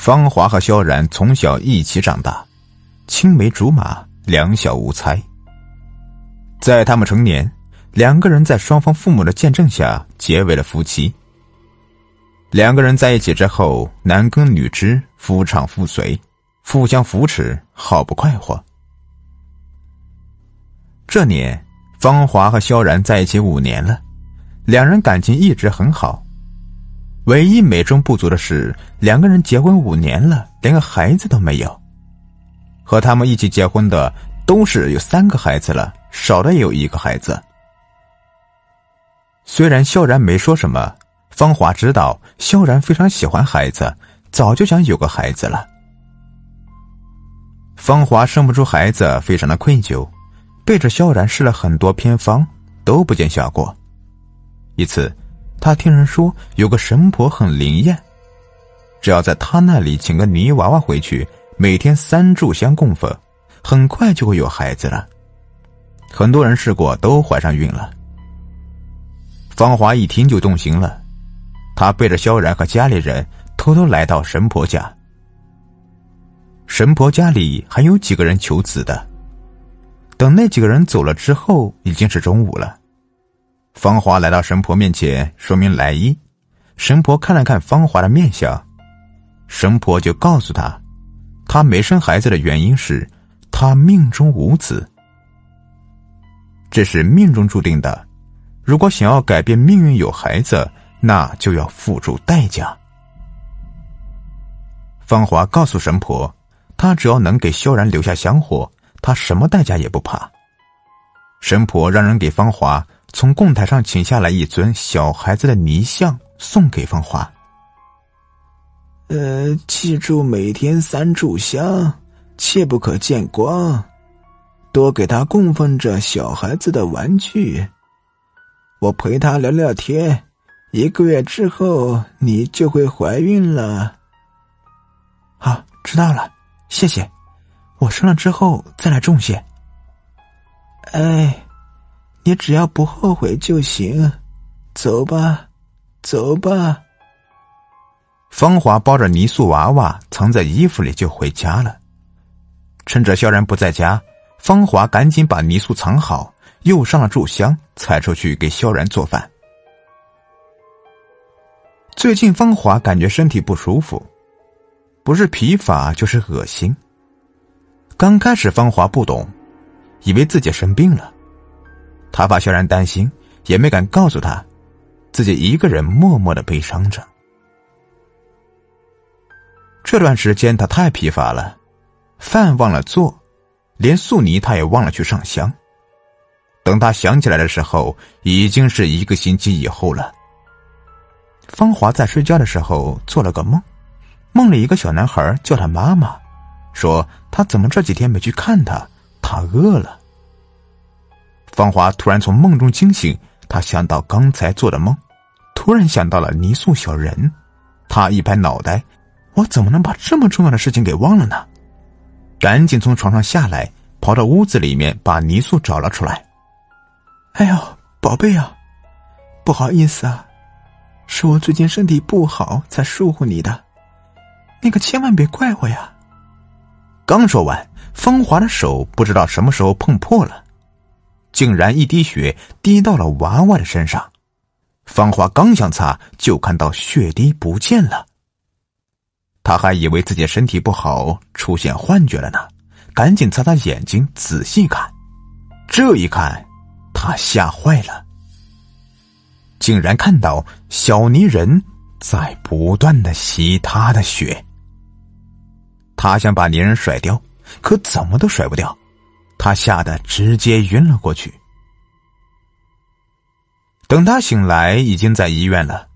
芳华和萧然从小一起长大，青梅竹马，两小无猜。在他们成年，两个人在双方父母的见证下结为了夫妻。两个人在一起之后，男耕女织，夫唱妇随，互相扶持，好不快活。这年，芳华和萧然在一起五年了，两人感情一直很好。唯一美中不足的是，两个人结婚五年了，连个孩子都没有。和他们一起结婚的都是有三个孩子了，少的也有一个孩子。虽然萧然没说什么，芳华知道萧然非常喜欢孩子，早就想有个孩子了。芳华生不出孩子，非常的愧疚，背着萧然试了很多偏方，都不见效果。一次。他听人说有个神婆很灵验，只要在他那里请个泥娃娃回去，每天三炷香供奉，很快就会有孩子了。很多人试过都怀上孕了。芳华一听就动心了，他背着萧然和家里人偷偷来到神婆家。神婆家里还有几个人求子的，等那几个人走了之后，已经是中午了。芳华来到神婆面前，说明来意。神婆看了看芳华的面相，神婆就告诉他，她没生孩子的原因是她命中无子。这是命中注定的，如果想要改变命运有孩子，那就要付出代价。芳华告诉神婆，她只要能给萧然留下香火，她什么代价也不怕。神婆让人给芳华。从供台上请下来一尊小孩子的泥像，送给芳华。呃，记住每天三炷香，切不可见光，多给他供奉着小孩子的玩具。我陪他聊聊天，一个月之后你就会怀孕了。好，知道了，谢谢。我生了之后再来种些。哎。你只要不后悔就行，走吧，走吧。芳华抱着泥塑娃娃藏在衣服里就回家了。趁着萧然不在家，芳华赶紧把泥塑藏好，又上了炷香，才出去给萧然做饭。最近芳华感觉身体不舒服，不是疲乏就是恶心。刚开始芳华不懂，以为自己生病了。他怕萧然担心，也没敢告诉他，自己一个人默默的悲伤着。这段时间他太疲乏了，饭忘了做，连素泥他也忘了去上香。等他想起来的时候，已经是一个星期以后了。芳华在睡觉的时候做了个梦，梦里一个小男孩叫他妈妈，说他怎么这几天没去看他，他饿了。芳华突然从梦中惊醒，他想到刚才做的梦，突然想到了泥塑小人，他一拍脑袋：“我怎么能把这么重要的事情给忘了呢？”赶紧从床上下来，跑到屋子里面把泥塑找了出来。“哎呦，宝贝啊，不好意思啊，是我最近身体不好才疏忽你的，你可千万别怪我呀。”刚说完，芳华的手不知道什么时候碰破了。竟然一滴血滴到了娃娃的身上，芳华刚想擦，就看到血滴不见了。他还以为自己身体不好，出现幻觉了呢，赶紧擦擦眼睛，仔细看。这一看，他吓坏了，竟然看到小泥人在不断的吸他的血。他想把泥人甩掉，可怎么都甩不掉。他吓得直接晕了过去。等他醒来，已经在医院了。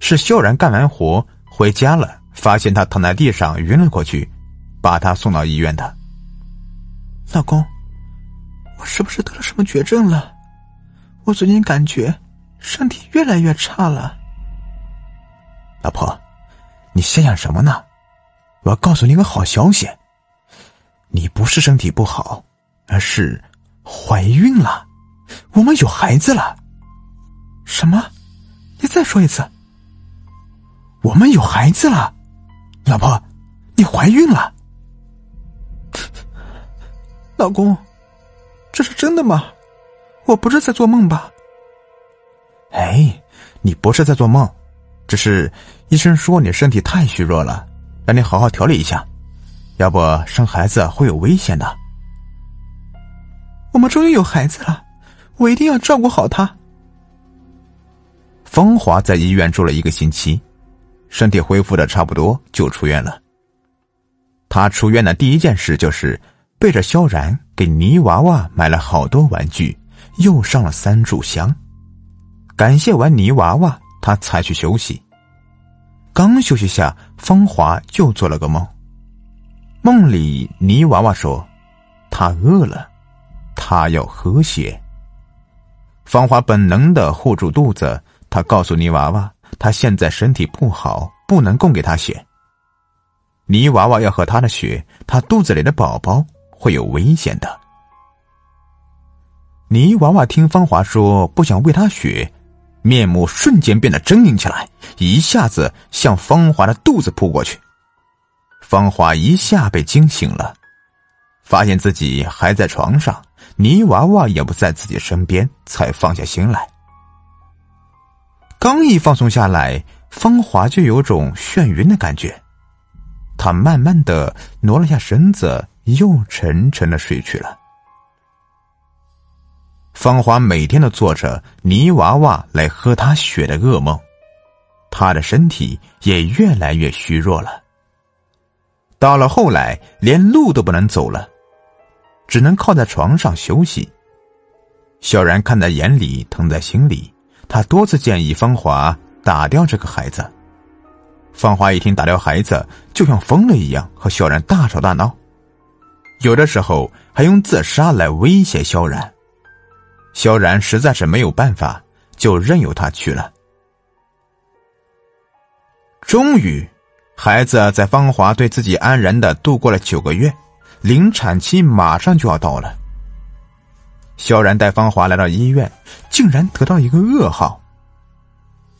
是萧然干完活回家了，发现他躺在地上晕了过去，把他送到医院的。老公，我是不是得了什么绝症了？我最近感觉身体越来越差了。老婆，你想想什么呢？我要告诉你个好消息，你不是身体不好。而是怀孕了，我们有孩子了。什么？你再说一次。我们有孩子了，老婆。你怀孕了，老公，这是真的吗？我不是在做梦吧？哎，你不是在做梦，只是医生说你身体太虚弱了，让你好好调理一下，要不生孩子会有危险的。我们终于有孩子了，我一定要照顾好他。风华在医院住了一个星期，身体恢复的差不多就出院了。他出院的第一件事就是背着萧然给泥娃娃买了好多玩具，又上了三炷香。感谢完泥娃娃，他才去休息。刚休息下，芳华又做了个梦。梦里泥娃娃说：“他饿了，他要喝血。”芳华本能的护住肚子。他告诉泥娃娃，他现在身体不好，不能供给他血。泥娃娃要喝他的血，他肚子里的宝宝会有危险的。泥娃娃听芳华说不想喂他血，面目瞬间变得狰狞起来，一下子向芳华的肚子扑过去。芳华一下被惊醒了，发现自己还在床上，泥娃娃也不在自己身边，才放下心来。刚一放松下来，芳华就有种眩晕的感觉。她慢慢的挪了下身子，又沉沉的睡去了。芳华每天都做着泥娃娃来喝她血的噩梦，她的身体也越来越虚弱了。到了后来，连路都不能走了，只能靠在床上休息。小然看在眼里，疼在心里。他多次建议芳华打掉这个孩子，芳华一听打掉孩子，就像疯了一样和萧然大吵大闹，有的时候还用自杀来威胁萧然。萧然实在是没有办法，就任由他去了。终于，孩子在芳华对自己安然的度过了九个月，临产期马上就要到了。萧然带芳华来到医院，竟然得到一个噩耗。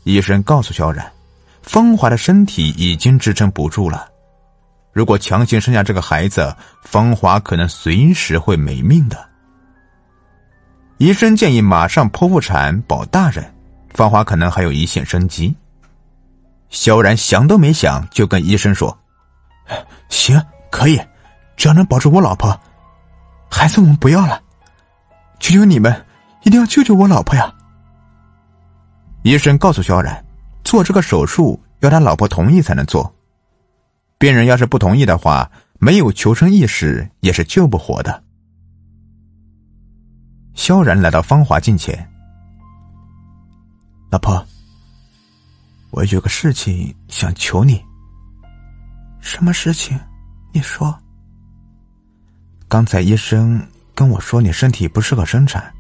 医生告诉萧然，芳华的身体已经支撑不住了，如果强行生下这个孩子，芳华可能随时会没命的。医生建议马上剖腹产保大人，芳华可能还有一线生机。萧然想都没想就跟医生说：“行，可以，只要能保住我老婆，孩子我们不要了。”求求你们，一定要救救我老婆呀！医生告诉萧然，做这个手术要他老婆同意才能做，病人要是不同意的话，没有求生意识也是救不活的。萧然来到芳华近前，老婆，我有个事情想求你。什么事情？你说。刚才医生。跟我说你身体不适合生产，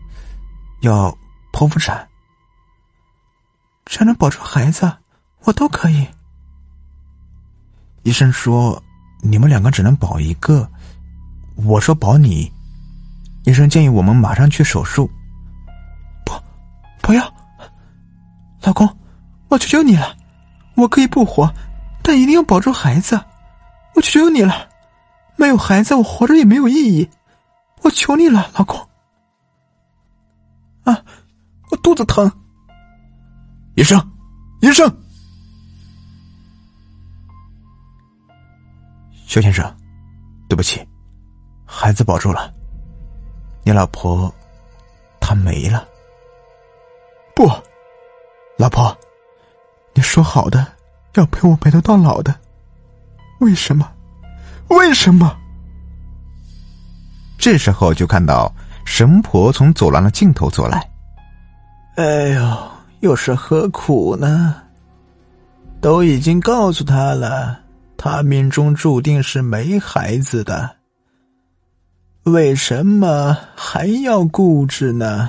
要剖腹产。只能保住孩子，我都可以。医生说你们两个只能保一个，我说保你。医生建议我们马上去手术。不，不要，老公，我求求你了，我可以不活，但一定要保住孩子。我求求你了，没有孩子，我活着也没有意义。我求你了，老公！啊，我肚子疼。医生，医生，肖先生，对不起，孩子保住了，你老婆她没了。不，老婆，你说好的要陪我白头到老的，为什么？为什么？这时候就看到神婆从走廊的尽头走来。哎呦，又是何苦呢？都已经告诉他了，他命中注定是没孩子的，为什么还要固执呢？